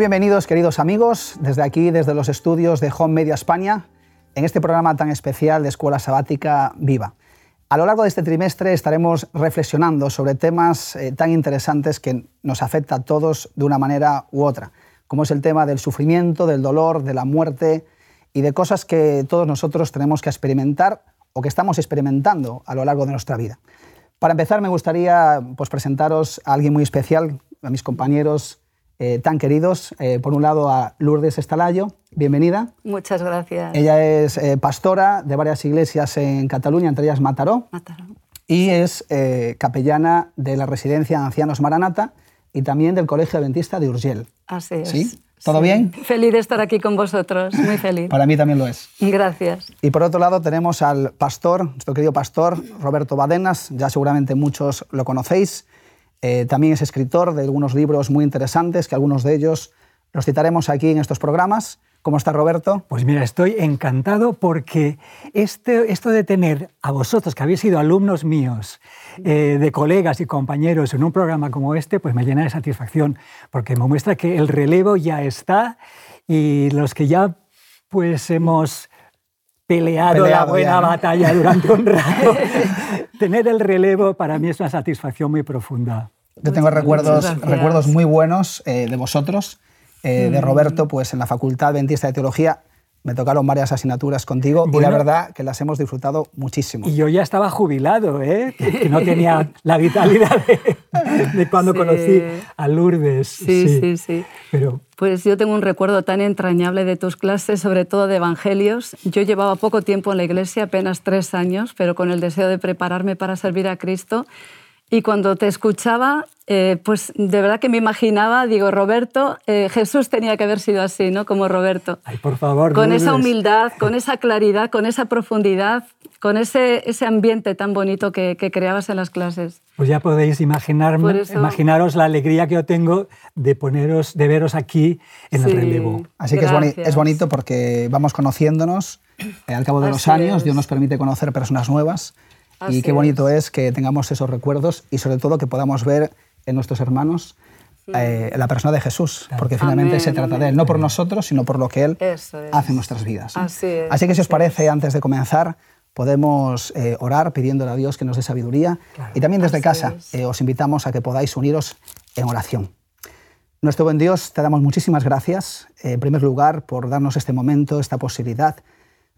Bienvenidos, queridos amigos, desde aquí, desde los estudios de Home Media España, en este programa tan especial de Escuela Sabática Viva. A lo largo de este trimestre estaremos reflexionando sobre temas eh, tan interesantes que nos afectan a todos de una manera u otra, como es el tema del sufrimiento, del dolor, de la muerte y de cosas que todos nosotros tenemos que experimentar o que estamos experimentando a lo largo de nuestra vida. Para empezar, me gustaría pues, presentaros a alguien muy especial, a mis compañeros eh, tan queridos. Eh, por un lado a Lourdes Estalayo, bienvenida. Muchas gracias. Ella es eh, pastora de varias iglesias en Cataluña, entre ellas Mataró. Mataró. Y es capellana de la residencia de ancianos Maranata y también del Colegio Adventista de Urgel. Así es. ¿Sí? ¿Todo bien? Feliz de estar aquí con vosotros, muy feliz. Para mí también lo es. Gracias. Y por otro lado tenemos al pastor, nuestro querido pastor Roberto Badenas, ya seguramente muchos lo conocéis. Eh, también es escritor de algunos libros muy interesantes, que algunos de ellos los citaremos aquí en estos programas. ¿Cómo está Roberto? Pues mira, estoy encantado porque este, esto de tener a vosotros, que habéis sido alumnos míos, eh, de colegas y compañeros en un programa como este, pues me llena de satisfacción, porque me muestra que el relevo ya está y los que ya pues hemos peleado, la buena batalla durante un rato. Tener el relevo para mí es una satisfacción muy profunda. Yo tengo recuerdos, recuerdos muy buenos eh, de vosotros, eh, de. Roberto, pues en la Facultad Adventista de Teología me tocaron varias asignaturas contigo y la verdad que las hemos disfrutado muchísimo. Y yo ya estaba jubilado, ¿eh? que no tenía la vitalidad de, cuando conocí a Lourdes. Sí, sí, sí. Pero... Pues yo tengo un recuerdo tan entrañable de tus clases, sobre todo de evangelios. Yo llevaba poco tiempo en la iglesia, apenas tres años, pero con el deseo de prepararme para servir a Cristo. Y cuando te escuchaba, eh, pues de verdad que me imaginaba, digo, Roberto, eh, Jesús tenía que haber sido así, ¿no? Como Roberto. Ay, por favor. Con esa humildad, con esa claridad, con esa profundidad, con ese, ese ambiente tan bonito que, creabas en las clases. Pues ya podéis imaginar, imaginaros la alegría que yo tengo de, poneros, de veros aquí en el relevo. Así que es, bonito porque vamos conociéndonos eh, al cabo de los años, Dios nos permite conocer personas nuevas y qué bonito es. que tengamos esos recuerdos y sobre todo que podamos ver en nuestros hermanos eh, la persona de Jesús, porque finalmente se trata de Él, no por nosotros, sino por lo que Él hace en nuestras vidas. Así, que si os parece, antes de comenzar, podemos eh, orar pidiéndole a Dios que nos dé sabiduría. Y también desde casa eh, os invitamos a que podáis uniros en oración. Nuestro buen Dios, te damos muchísimas gracias, en primer lugar, por darnos este momento, esta posibilidad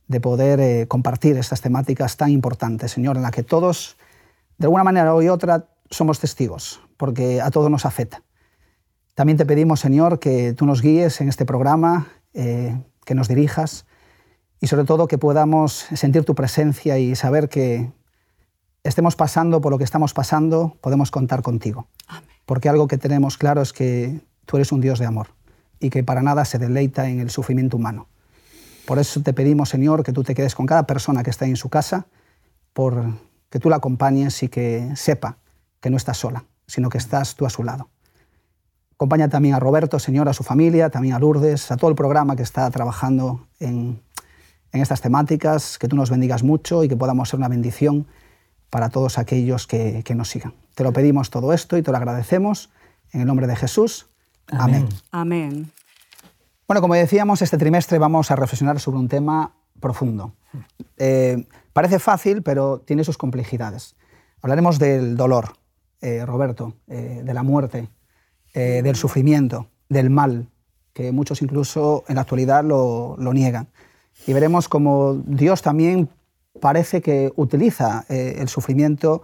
de poder eh, compartir estas temáticas tan importantes, Señor, en la que todos, de alguna manera u otra, somos testigos, porque a todos nos afecta. También te pedimos, Señor, que tú nos guíes en este programa, eh, que nos dirijas y sobre todo que podamos sentir tu presencia y saber que estemos pasando por lo que estamos pasando, podemos contar contigo. Porque algo que tenemos claro es que tú eres un Dios de amor y que para nada se deleita en el sufrimiento humano. Por eso te pedimos, Señor, que tú te quedes con cada persona que está en su casa, por que tú la acompañes y que sepa que no estás sola, sino que estás tú a su lado. Acompaña también a Roberto, Señor, a su familia, también a Lourdes, a todo el programa que está trabajando en, estas temáticas, que tú nos bendigas mucho y que podamos ser una bendición para todos aquellos que, nos sigan. Te lo pedimos todo esto y te lo agradecemos en el nombre de Jesús. Amén. Amén. Bueno, como decíamos, este trimestre vamos a reflexionar sobre un tema profundo. Eh, parece fácil, pero tiene sus complejidades. Hablaremos del dolor, eh, Roberto, eh, de la muerte, del sufrimiento, del mal, que muchos incluso en la actualidad lo, lo niegan. Y veremos cómo Dios también parece que utiliza el sufrimiento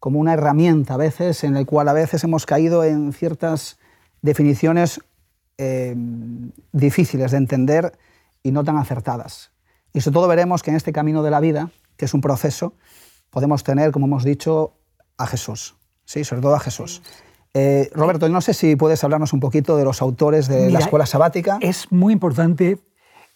como una herramienta a veces en la cual a veces hemos caído en ciertas definiciones eh, difíciles de entender y no tan acertadas. Y sobre todo veremos que en este camino de la vida, que es un proceso, podemos tener, como hemos dicho, a Jesús, ¿sí? sobre todo a Jesús. Eh, Roberto, no sé si puedes hablarnos un poquito de los autores de la escuela sabática. Es muy importante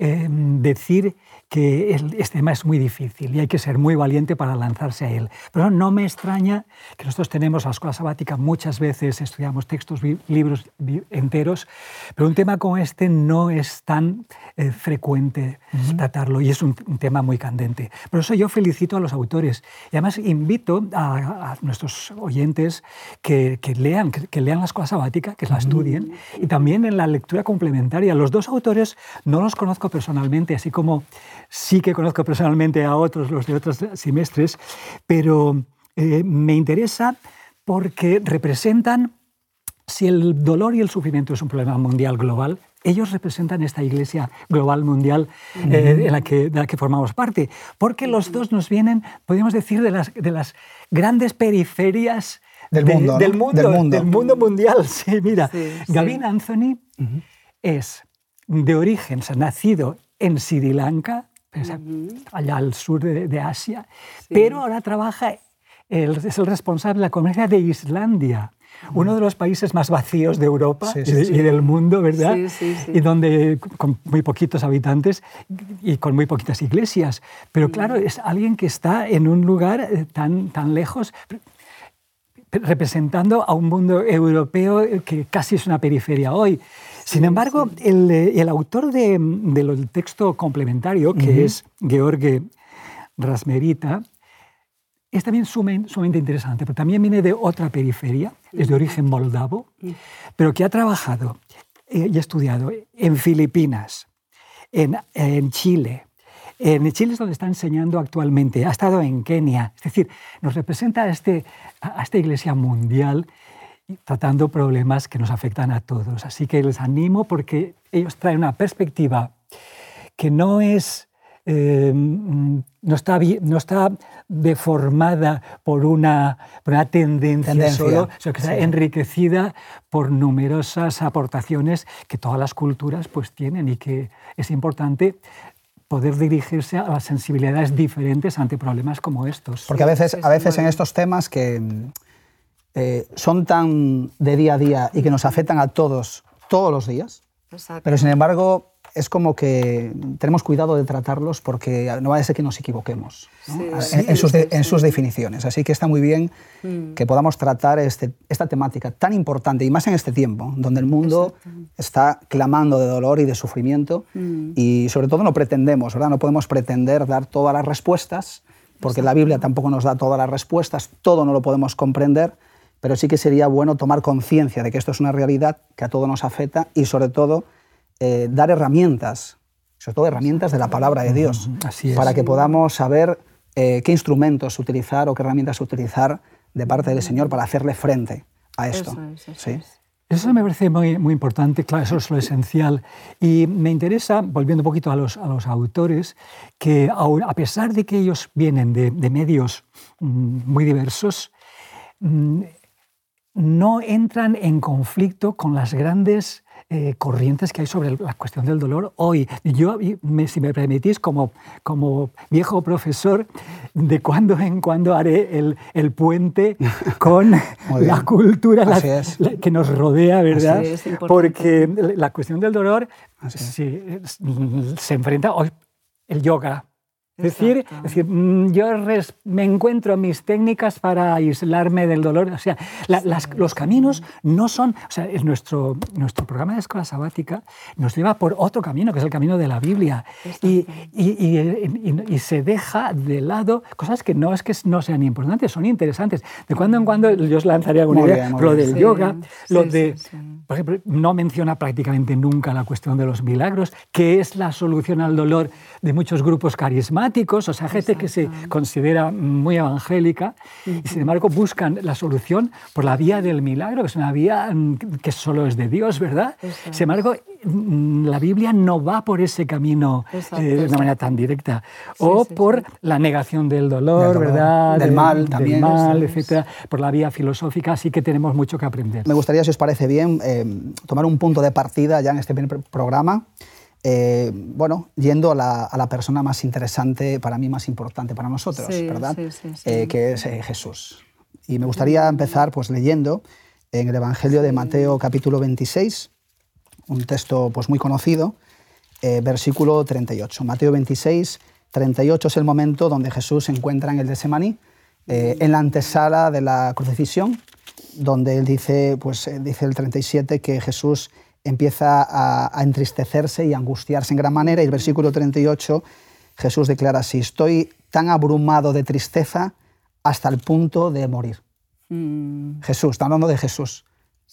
eh, decir que este tema es muy difícil y hay que ser muy valiente para lanzarse a él. Pero no me extraña que nosotros tenemos la escuela sabática, muchas veces estudiamos textos, libros enteros, pero un tema como este no es tan eh, frecuente tratarlo y es un, tema muy candente. Por eso yo felicito a los autores y además invito a, nuestros oyentes que, lean, que, lean la escuela sabática, que la estudien y también en la lectura complementaria. Los dos autores no los conozco personalmente, así como sí que conozco personalmente a otros, los de otros semestres, pero eh, me interesa porque representan, si el dolor y el sufrimiento es un problema mundial global, ellos representan esta iglesia global mundial eh, en la que, de la que formamos parte, porque los dos nos vienen, podríamos decir, de las, de las grandes periferias del, mundo, del, mundo, del, mundo, mundial. Sí, mira, Gavin Anthony es de origen, nacido en Sri Lanka, allá al sur de, Asia, pero ahora trabaja, es el responsable de la comunidad de Islandia, uno de los países más vacíos de Europa y, del mundo, ¿verdad? Y donde con muy poquitos habitantes y con muy poquitas iglesias. Pero claro, es alguien que está en un lugar eh, tan, tan lejos representando a un mundo europeo que casi es una periferia hoy. Sin embargo, eh, el, autor del texto complementario, que es George Rasmerita, es también sumamente interesante, pero también viene de otra periferia, es de origen moldavo, pero que ha trabajado eh, y estudiado en Filipinas, en, Chile, en Chile es donde está enseñando actualmente, ha estado en Kenia, es decir, nos representa a, este, a esta iglesia mundial tratando problemas que nos afectan a todos. Así que les animo porque ellos traen una perspectiva que no es... Eh, no, está, no está deformada por una, una tendencia, solo, sino que está enriquecida por numerosas aportaciones que todas las culturas pues, tienen y que es importante poder dirigirse a las sensibilidades diferentes ante problemas como estos. Porque a veces, a veces en estos temas que eh, son tan de día a día y que nos afectan a todos todos los días, pero sin embargo es como que tenemos cuidado de tratarlos porque no va a ser que nos equivoquemos en, sus definiciones. Así que está muy bien mm. que podamos tratar este, esta temática tan importante y más en este tiempo, donde el mundo está clamando de dolor y de sufrimiento mm. y sobre todo no pretendemos, ¿verdad? No podemos pretender dar todas las respuestas porque la Biblia tampoco nos da todas las respuestas, todo no lo podemos comprender, pero sí que sería bueno tomar conciencia de que esto es una realidad que a todos nos afecta y sobre todo eh, dar herramientas, sobre todo herramientas de la palabra de Dios, para que podamos saber eh, qué instrumentos utilizar o qué herramientas utilizar de parte del Señor para hacerle frente a esto. ¿Sí? Eso me parece muy, muy importante, claro, eso es lo esencial. Y me interesa, volviendo un poquito a los, a los autores, que a pesar de que ellos vienen de, de medios mm, muy diversos, mm, no entran en conflicto con las grandes eh, corrientes que hay sobre la cuestión del dolor hoy. Yo, si me permitís, como, como viejo profesor, de cuando en cuando haré el, el puente con la cultura que nos rodea, ¿verdad? Porque la cuestión del dolor se enfrenta hoy el yoga, es decir, decir, mm, yo me encuentro mis técnicas para aislarme del dolor. O sea, los caminos no son... O sea, nuestro, nuestro programa de escuela sabática nos lleva por otro camino, que es el camino de la Biblia. Y, y, se deja de lado cosas que no es que no sean importantes, son interesantes. De cuando en cuando yo os lanzaría alguna idea. lo del yoga, lo de... Por ejemplo, no menciona prácticamente nunca la cuestión de los milagros, que es la solución al dolor de muchos grupos carismáticos, o sea, gente que se considera muy evangélica y sin embargo buscan la solución por la vía del milagro, que es una vía mm, que solo es de Dios, ¿verdad? Sin embargo, mm, la Biblia no va por ese camino eh, de una manera tan directa. o por la negación del dolor, ¿verdad? Del, mal también. Del mal, etcétera, por la vía filosófica, así que tenemos mucho que aprender. Me gustaría, si os parece bien, eh, tomar un punto de partida ya en este primer programa eh, bueno, yendo a la, persona más interesante, para mí más importante para nosotros, ¿verdad? Eh, que es eh, Jesús. Y me gustaría empezar pues, leyendo en el Evangelio de Mateo capítulo 26, un texto pues, muy conocido, versículo 38. Mateo 26, 38 es el momento donde Jesús se encuentra en el de Semaní, en la antesala de la crucifixión, donde él dice, pues, dice el 37 que Jesús empieza a, entristecerse y angustiarse en gran manera. Y el versículo 38, Jesús declara así, estoy tan abrumado de tristeza hasta el punto de morir. Mm. Jesús, está hablando de Jesús,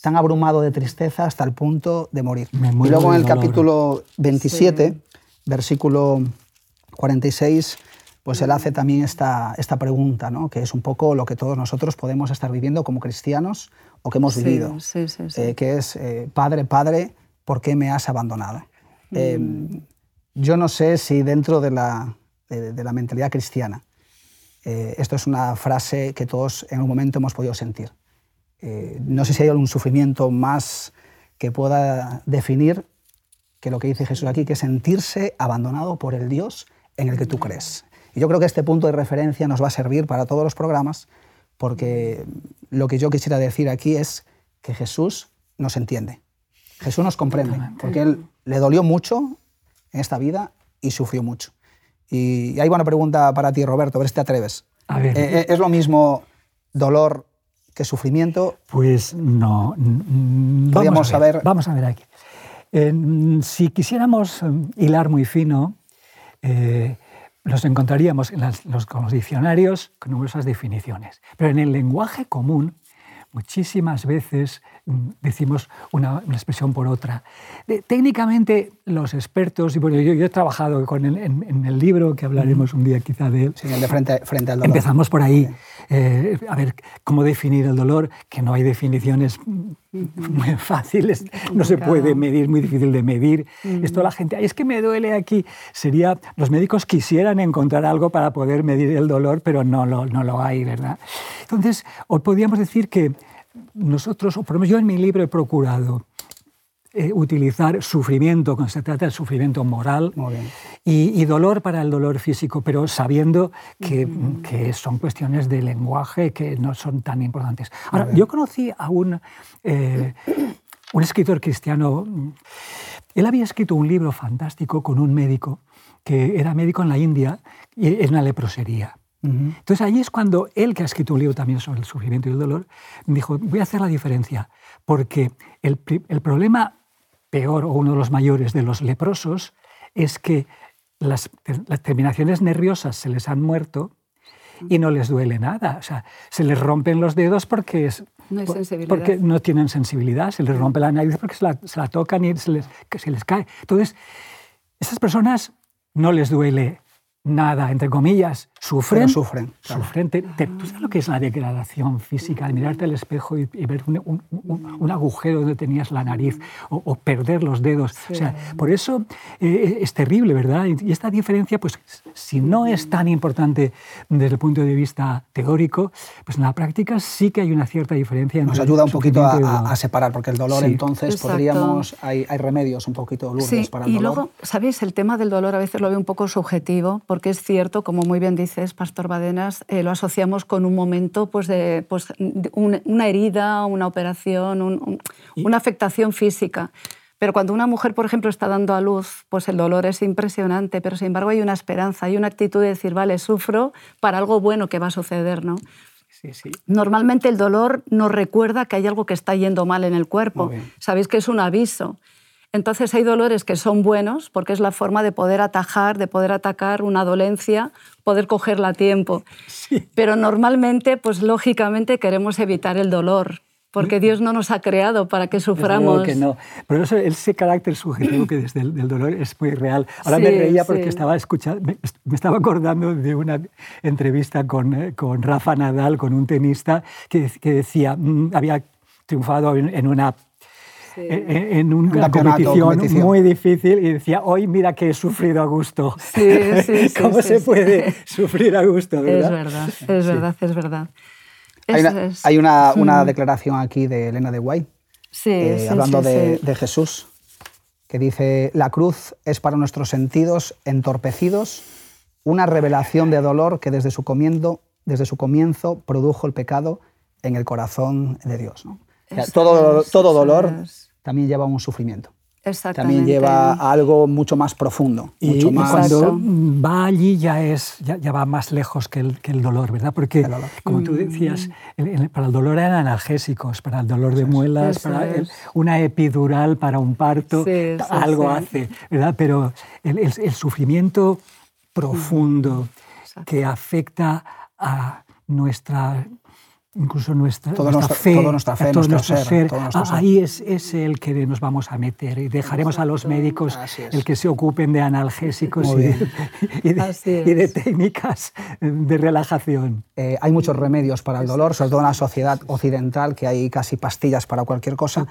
tan abrumado de tristeza hasta el punto de morir. Y luego en el capítulo 27, versículo 46, pues él hace también esta, esta pregunta, ¿no? que es un poco lo que todos nosotros podemos estar viviendo como cristianos o que hemos vivido, eh, que es, eh, Padre, Padre, ¿por qué me has abandonado? Mm. Eh, yo no sé si dentro de la, de, la mentalidad cristiana, esto es una frase que todos en un momento hemos podido sentir. no sé si hay algún sufrimiento más que pueda definir que lo que dice Jesús aquí, que es sentirse abandonado por el Dios en el que tú crees. Y yo creo que este punto de referencia nos va a servir para todos los programas, porque lo que yo quisiera decir aquí es que Jesús nos entiende. Jesús nos comprende, porque Él le dolió mucho en esta vida y sufrió mucho. Y hay una pregunta para ti, Roberto, a ver si te atreves. Eh, eh, ¿Es lo mismo dolor que sufrimiento? Pues no. Vamos a ver, Vamos a ver aquí. si quisiéramos eh, hilar muy fino, nos encontraríamos en los, con los diccionarios con numerosas definiciones. Pero en el lenguaje común, muchísimas veces mm, decimos una, expresión por otra. técnicamente, los expertos, y bueno, yo, he trabajado con en, el libro, que hablaremos un día quizá de él. Sí, el de frente, frente al dolor. Empezamos por ahí, eh, a ver cómo definir el dolor, que no hay definiciones muy fáciles, no se puede medir, muy difícil de medir. Esto la gente, es que me duele aquí. Sería, los médicos quisieran encontrar algo para poder medir el dolor, pero no lo, no lo hay, ¿verdad? Entonces, hoy podríamos decir que nosotros, o por lo menos yo en mi libro he procurado eh, utilizar sufrimiento, cuando se trata de sufrimiento moral, y, dolor para el dolor físico, pero sabiendo que, que, son cuestiones de lenguaje que no son tan importantes. Ahora, yo conocí a un, eh, un escritor cristiano, él había escrito un libro fantástico con un médico, que era médico en la India, y en una leprosería. Entonces allí es cuando él, que ha escrito un libro también sobre el sufrimiento y el dolor, dijo, voy a hacer la diferencia, porque el, el problema peor o uno de los mayores de los leprosos es que las, terminaciones nerviosas se les han muerto y no les duele nada. O sea, se les rompen los dedos porque, es, no porque no tienen sensibilidad, se les rompe la nariz porque se la, tocan y se les, se les cae. Entonces, esas personas no les duele nada, entre comillas, sufren. sufren. sufren. ¿Tú sabes lo que es la degradación física? mirarte al espejo y, ver un, agujero donde tenías la nariz o, perder los dedos. O sea, por eso eh, es terrible, ¿verdad? Y esta diferencia, pues, si no es tan importante desde el punto de vista teórico, pues en la práctica sí que hay una cierta diferencia. Nos ayuda un poquito a, separar, porque el dolor entonces podríamos, hay, hay, remedios un poquito lourdes para el dolor. Y luego, ¿sabéis? El tema del dolor a veces lo veo un poco subjetivo, porque es cierto, como muy bien Pastor Badenas, eh, lo asociamos con un momento pues, de, pues, una herida, una operación, una afectación física. Pero cuando una mujer, por ejemplo, está dando a luz, pues el dolor es impresionante, pero sin embargo hay una esperanza, hay una actitud de decir, vale, sufro para algo bueno que va a suceder, ¿no? Sí, sí. Normalmente el dolor nos recuerda que hay algo que está yendo mal en el cuerpo. Sabéis que es un aviso. Entonces hay dolores que son buenos porque es la forma de poder atajar, de poder atacar una dolencia, poder cogerla a tiempo. Pero normalmente, pues lógicamente queremos evitar el dolor. Porque Dios no nos ha creado para que suframos. que no. Pero ese carácter subjetivo que desde el dolor es muy real. Ahora me reía porque estaba escuchando, me, estaba acordando de una entrevista con, eh, con Rafa Nadal, con un tenista, que, que decía, mm, había triunfado en una en una competición, muy difícil y decía, hoy mira que he sufrido a gusto. Sí, sí, ¿Cómo se puede sufrir a gusto? ¿verdad? Es verdad, es verdad, es verdad. Hay, una, una, mm. declaración aquí de Elena de Guay, eh, hablando de, de, Jesús, que dice, la cruz es para nuestros sentidos entorpecidos una revelación de dolor que desde su, comiendo, desde su comienzo produjo el pecado en el corazón de Dios. ¿no? todo, todo dolor también lleva un sufrimiento. también lleva a algo mucho más profundo. Y, mucho más... cuando va allí ya, es, ya, va más lejos que el, que el dolor, ¿verdad? Porque, como tú decías, mm. para el dolor eran analgésicos, para el dolor de muelas, para una epidural, para un parto, algo hace, ¿verdad? Pero el, el sufrimiento profundo que afecta a nuestra incluso nuestra, nuestra, fe, toda nuestra fe, todo nuestro, ser, ahí es, es, el que nos vamos a meter y dejaremos a los médicos el que se ocupen de analgésicos y de, y, de, técnicas de relajación. Eh, hay muchos remedios para el dolor, sobre todo en la sociedad occidental, que hay casi pastillas para cualquier cosa,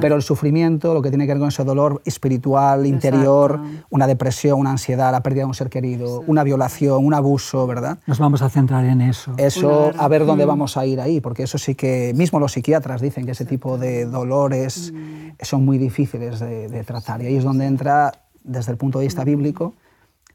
pero el sufrimiento, lo que tiene que ver con ese dolor espiritual, interior, una depresión, una ansiedad, la pérdida de un ser querido, una violación, un abuso, ¿verdad? Nos vamos a centrar en eso. Eso, a ver dónde mm. vamos a ir ahí, porque eso sí que, mismo los psiquiatras dicen que ese tipo de dolores son muy difíciles de, tratar. Y ahí es donde entra, desde el punto de vista bíblico,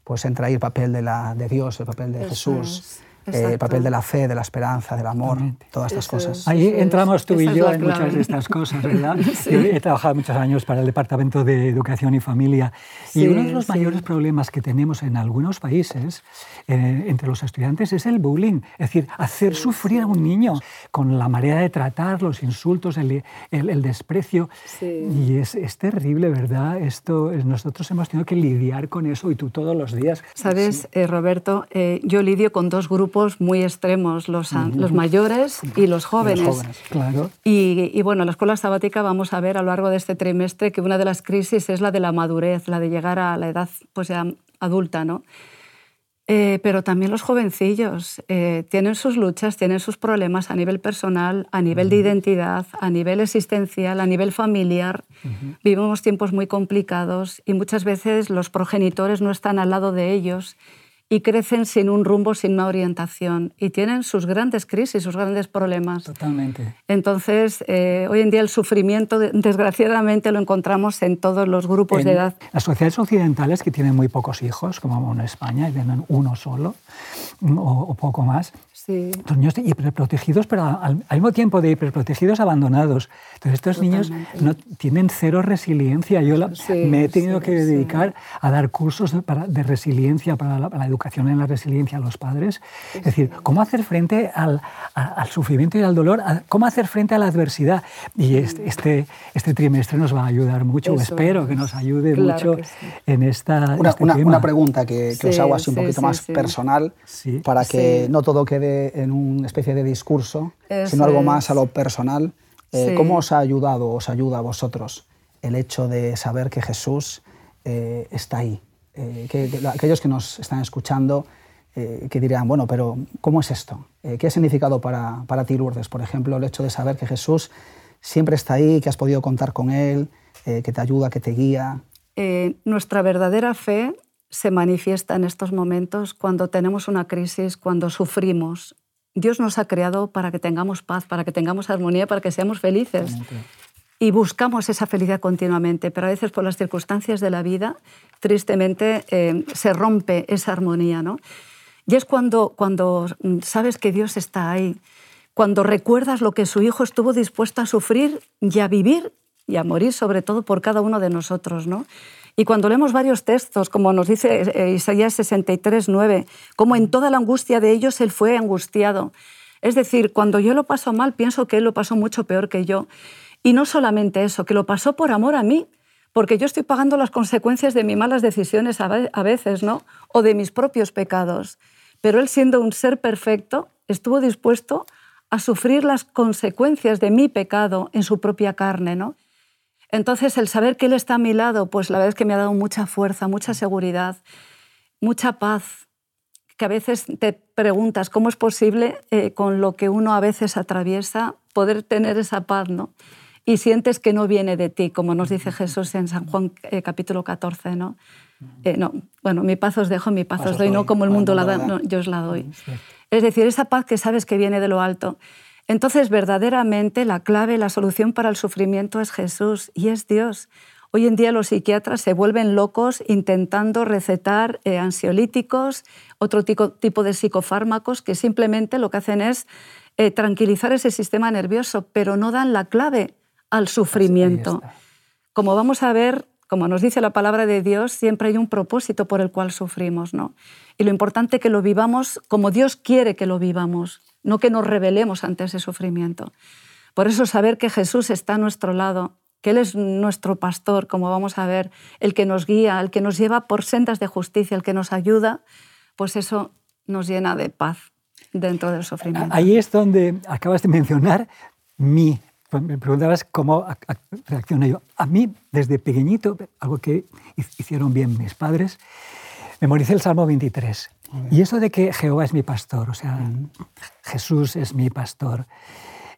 pues entra ahí el papel de, la, de Dios, el papel de Jesús. Eh, el papel de la fe, de la esperanza, del amor, todas estas cosas. Ahí entramos tú y yo en muchas de estas cosas, ¿verdad? Yo he trabajado muchos años para el Departamento de Educación y Familia y uno de los mayores problemas que tenemos en algunos países eh, entre los estudiantes es el bullying, es decir, hacer sufrir a un niño con la manera de tratar, los insultos, el, el, desprecio. Y es, es, terrible, ¿verdad? Esto, nosotros hemos tenido que lidiar con eso y tú todos los días. Sabes, eh, Roberto, yo lidio con dos grupos muy extremos, los, los mayores y los jóvenes. claro. y, bueno, en la escuela sabática vamos a ver a lo largo de este trimestre que una de las crisis es la de la madurez, la de llegar a la edad pues, ya adulta, ¿no? Eh, pero también los jovencillos eh, tienen sus luchas, tienen sus problemas a nivel personal, a nivel de identidad, a nivel existencial, a nivel familiar. Vivimos tiempos muy complicados y muchas veces los progenitores no están al lado de ellos y crecen sin un rumbo, sin una orientación y tienen sus grandes crisis, sus grandes problemas. Totalmente. Entonces, eh, hoy en día el sufrimiento, desgraciadamente, lo encontramos en todos los grupos de edad. Las sociedades occidentales que tienen muy pocos hijos, como en España, y tienen uno solo o, poco más, sí. los niños hiperprotegidos, pero al, mismo tiempo de hiperprotegidos abandonados. Entonces, estos niños no, tienen cero resiliencia. Yo me he tenido que dedicar a dar cursos de, para, de resiliencia para la, para la educación en la resiliencia a los padres. Es decir, cómo hacer frente al, al sufrimiento y al dolor, cómo hacer frente a la adversidad. Y este, este, este trimestre nos va a ayudar mucho, espero que nos ayude mucho en esta... Una, este una, pregunta que, que os hago así un poquito más personal, para que no todo quede en una especie de discurso, sino algo más a lo personal. Eh, ¿Cómo os ha ayudado, os ayuda a vosotros el hecho de saber que Jesús eh, está ahí? Eh, que, aquellos que nos están escuchando eh, que dirán, bueno, pero ¿cómo es esto? Eh, ¿Qué ha significado para, para ti, Lourdes, por ejemplo, el hecho de saber que Jesús siempre está ahí, que has podido contar con Él, que te ayuda, que te guía? nuestra verdadera fe se manifiesta en estos momentos cuando tenemos una crisis, cuando sufrimos. Dios nos ha creado para que tengamos paz, para que tengamos armonía, para que seamos felices y buscamos esa felicidad continuamente, pero a veces por las circunstancias de la vida, tristemente, eh, se rompe esa armonía. ¿no? Y es cuando, cuando sabes que Dios está ahí, cuando recuerdas lo que su Hijo estuvo dispuesto a sufrir y a vivir y a morir sobre todo por cada uno de nosotros. ¿no? Y cuando leemos varios textos, como nos dice eh, Isaías 63, 9, como en toda la angustia de ellos Él fue angustiado. Es decir, cuando yo lo paso mal, pienso que Él lo pasó mucho peor que yo. Y no solamente eso, que lo pasó por amor a mí, porque yo estoy pagando las consecuencias de mis malas decisiones a veces, ¿no? O de mis propios pecados. Pero él, siendo un ser perfecto, estuvo dispuesto a sufrir las consecuencias de mi pecado en su propia carne, ¿no? Entonces, el saber que Él está a mi lado, pues la verdad es que me ha dado mucha fuerza, mucha seguridad, mucha paz, que a veces te preguntas cómo es posible, eh, con lo que uno a veces atraviesa, poder tener esa paz, ¿no? y sientes que no viene de ti, como nos dice Jesús en San Juan eh, capítulo 14, ¿no? Eh, no, bueno, mi paz os dejo, mi paz os doy, no como el mundo la da, yo os la doy. Es decir, esa paz que sabes que viene de lo alto. Entonces, verdaderamente, la clave, la solución para el sufrimiento es Jesús y es Dios. Hoy en día los psiquiatras se vuelven locos intentando recetar eh, ansiolíticos, otro tipo, tipo, de psicofármacos que simplemente lo que hacen es tranquilizar ese sistema nervioso, pero no dan la clave al sufrimiento. Como vamos a ver, como nos dice la palabra de Dios, siempre hay un propósito por el cual sufrimos, ¿no? Y lo importante es que lo vivamos como Dios quiere que lo vivamos, no que nos rebelemos ante ese sufrimiento. Por eso saber que Jesús está a nuestro lado, que Él es nuestro pastor, como vamos a ver, el que nos guía, el que nos lleva por sendas de justicia, el que nos ayuda, pues eso nos llena de paz dentro del sufrimiento. Ahí es donde acabas de mencionar mi. Pues me preguntabas cómo reacciono yo. A mí, desde pequeñito, algo que hicieron bien mis padres, memoricé el Salmo 23. Y eso de que Jehová es mi pastor, o sea, Jesús es mi pastor,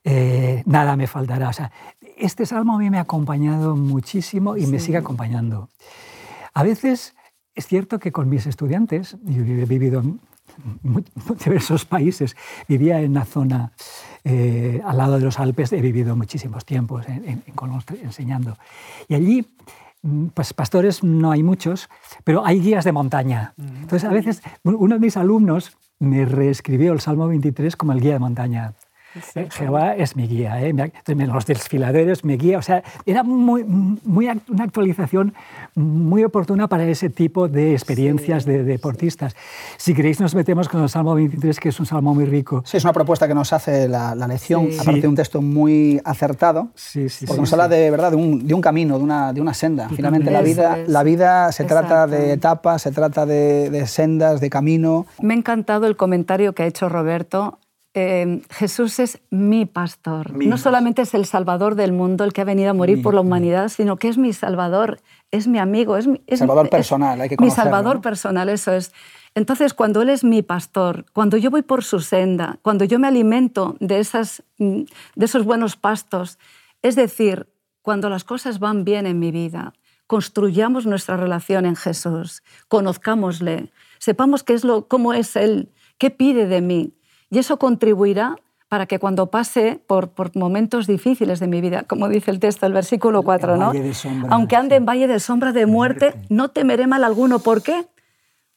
eh, nada me faltará. O sea, este salmo a mí me ha acompañado muchísimo y me sigue acompañando. A veces es cierto que con mis estudiantes, yo he vivido en diversos países, vivía en una zona eh, al lado de los Alpes, he vivido muchísimos tiempos en, en, enseñando. Y allí Mm, pues pastores no hay muchos, pero hay guías de montaña. Entonces, a veces uno de mis alumnos me reescribió el Salmo 23 como el guía de montaña. Eh, Jehová es mi guía, ¿eh? los desfiladeros, mi guía. O sea, era muy, muy, una actualización muy oportuna para ese tipo de experiencias de, deportistas. Si queréis, nos metemos con el Salmo 23, que es un salmo muy rico. Sí, es una propuesta que nos hace la, lección, aparte de un texto muy acertado, sí, sí, porque nos habla de, verdad, de, un, de un camino, de una, de una senda. Finalmente, la vida, la vida se trata de etapas, se trata de, de sendas, de camino. Me ha encantado el comentario que ha hecho Roberto Em, Jesús es mi pastor. no solamente es el salvador del mundo, el que ha venido a morir por la humanidad, sino que es mi salvador, es mi amigo, es mi salvador personal. Hay que mi salvador personal, eso es. Entonces, cuando Él es mi pastor, cuando yo voy por su senda, cuando yo me alimento de, esas, mm, de esos buenos pastos, es decir, cuando las cosas van bien en mi vida, construyamos nuestra relación en Jesús, conozcámosle, sepamos qué es lo, cómo es Él, qué pide de mí, y eso contribuirá para que cuando pase por, por, momentos difíciles de mi vida, como dice el texto, el versículo 4, ¿no? Aunque ande en valle de sombra de muerte, no temeré mal alguno. ¿Por qué?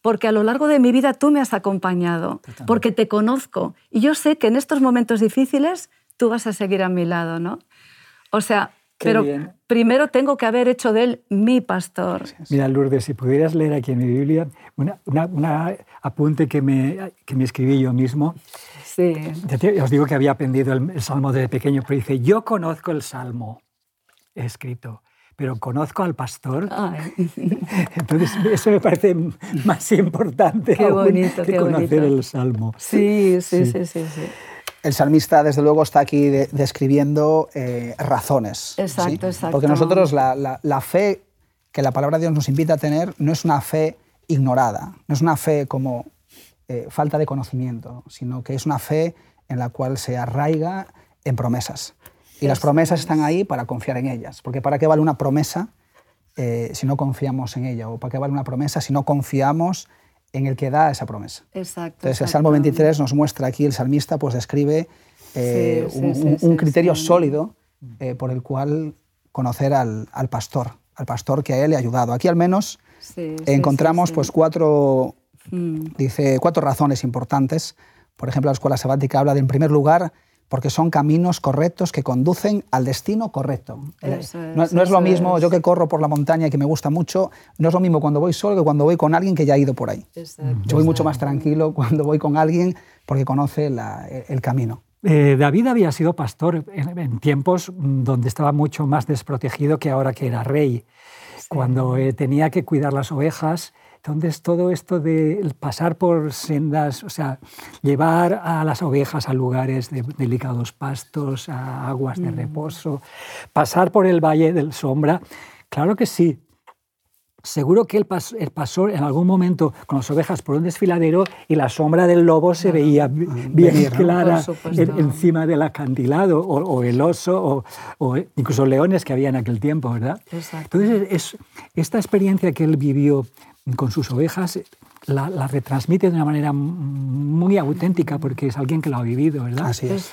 Porque a lo largo de mi vida tú me has acompañado, porque te conozco. Y yo sé que en estos momentos difíciles tú vas a seguir a mi lado, ¿no? O sea, pero primero tengo que haber hecho de él mi pastor. Mira, Lourdes, si pudieras leer aquí en mi Biblia una, una, apunte que me, que me escribí yo mismo. Sí. os digo que había aprendido el, Salmo desde pequeño, pero dice, yo conozco el Salmo escrito, pero conozco al pastor. Entonces, eso me parece más importante qué bonito, que conocer el Salmo. sí, sí, sí. sí. sí. El salmista, desde luego, está aquí describiendo eh, razones. Exacto, exacto. Porque nosotros la, fe que la palabra de Dios nos invita a tener no es una fe ignorada, no es una fe como eh, falta de conocimiento, sino que es una fe en la cual se arraiga en promesas. Y las promesas están ahí para confiar en ellas. Porque ¿para qué vale una promesa eh, si no confiamos en ella? ¿O para qué vale una promesa si no confiamos en el que da esa promesa. Exacto. Entonces, el Salmo 23 nos muestra aquí, el salmista pues describe eh, un, criterio sólido eh, por el cual conocer al, pastor, al pastor que a él le ha ayudado. Aquí al menos encontramos pues cuatro, mm. dice, cuatro razones importantes. Por ejemplo, la escuela sabática habla de, en primer lugar, porque son caminos correctos que conducen al destino correcto. Eh, no, es lo mismo, yo que corro por la montaña y que me gusta mucho, no es lo mismo cuando voy solo que cuando voy con alguien que ya ha ido por ahí. yo voy mucho más tranquilo cuando voy con alguien porque conoce el camino. Eh, David había sido pastor en, tiempos donde estaba mucho más desprotegido que ahora que era rey. Cuando eh, tenía que cuidar las ovejas, entonces, todo esto de pasar por sendas, o sea, llevar a las ovejas a lugares de delicados pastos, a aguas de mm. reposo, pasar por el valle del sombra, claro que sí. Seguro que él, pasó en algún momento con las ovejas por un desfiladero y la sombra del lobo se veía bien clara encima del acantilado, o, el oso, o, incluso leones que había en aquel tiempo, ¿verdad? Entonces, es, esta experiencia que él vivió con sus ovejas, la, retransmite de una manera muy auténtica porque es alguien que lo ha vivido, ¿verdad? Así es.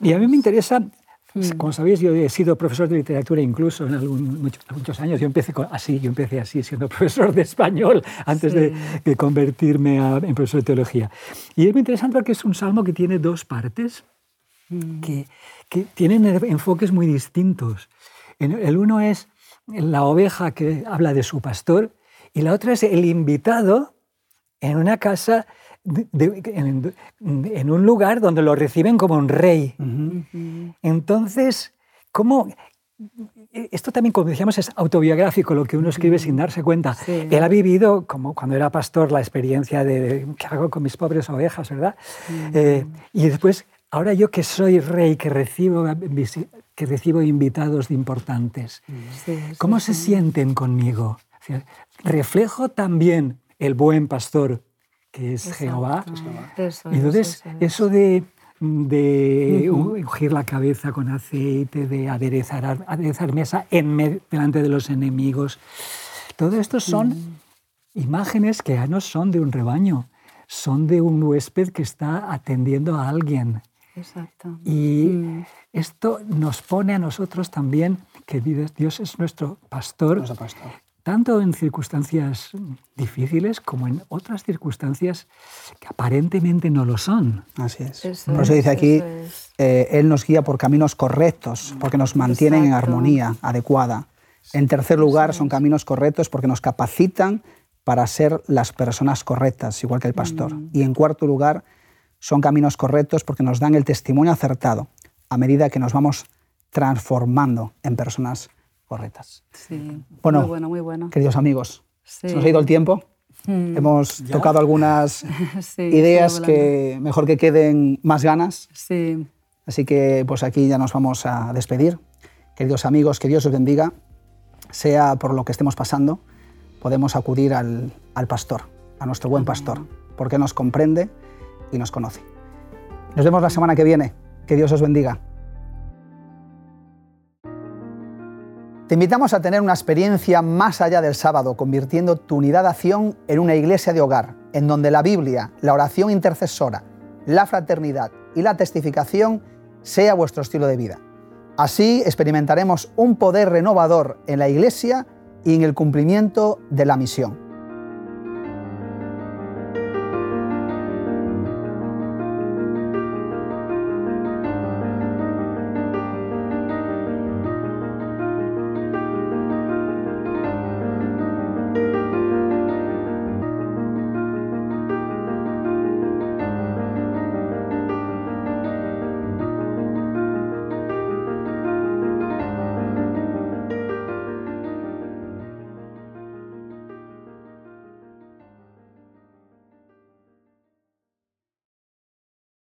y a mí me interesa, mm. como sabéis, yo he sido profesor de literatura incluso en muchos, años. Yo empecé así, yo empecé así, siendo profesor de español antes de, convertirme en profesor de teología. Y es muy interesante porque es un salmo que tiene dos partes mm. que, que tienen enfoques muy distintos. El uno es la oveja que habla de su pastor y la otra es el invitado en una casa, en, un lugar donde lo reciben como un rey. Entonces, ¿cómo, esto también, como decíamos, es autobiográfico, lo que uno escribe sin darse cuenta. Él ha vivido, como cuando era pastor, la experiencia de qué hago con mis pobres ovejas, ¿verdad? Eh, y después, ahora yo que soy rey, que recibo, que recibo invitados importantes, ¿cómo se sienten conmigo? Reflejo también el buen pastor que es Jehová. y entonces, eso de de ungir la cabeza con aceite, de aderezar, aderezar mesa en delante de los enemigos. Todo esto son imágenes que ya no son de un rebaño, son de un huésped que está atendiendo a alguien. Exacto. Y mm. esto nos pone a nosotros también que Dios es nuestro pastor, nuestro pastor tanto en circunstancias difíciles como en otras circunstancias que aparentemente no lo son. Así es. por eso dice aquí, eh, Él nos guía por caminos correctos, porque nos mantienen en armonía adecuada. En tercer lugar, son caminos correctos porque nos capacitan para ser las personas correctas, igual que el pastor. Mm. Y en cuarto lugar, son caminos correctos porque nos dan el testimonio acertado a medida que nos vamos transformando en personas correctas. Sí, bueno, muy bueno, muy bueno. Queridos amigos, se nos ha ido el tiempo. Hmm. Hemos tocado algunas ideas que mejor que queden más ganas. Sí. Así que pues aquí ya nos vamos a despedir. Queridos amigos, que Dios os bendiga. Sea por lo que estemos pasando, podemos acudir al, al pastor, a nuestro buen pastor, porque nos comprende y nos conoce. Nos vemos la semana que viene. Que Dios os bendiga. Te invitamos a tener una experiencia más allá del sábado, convirtiendo tu unidad de acción en una iglesia de hogar, en donde la Biblia, la oración intercesora, la fraternidad y la testificación sea vuestro estilo de vida. Así experimentaremos un poder renovador en la iglesia y en el cumplimiento de la misión.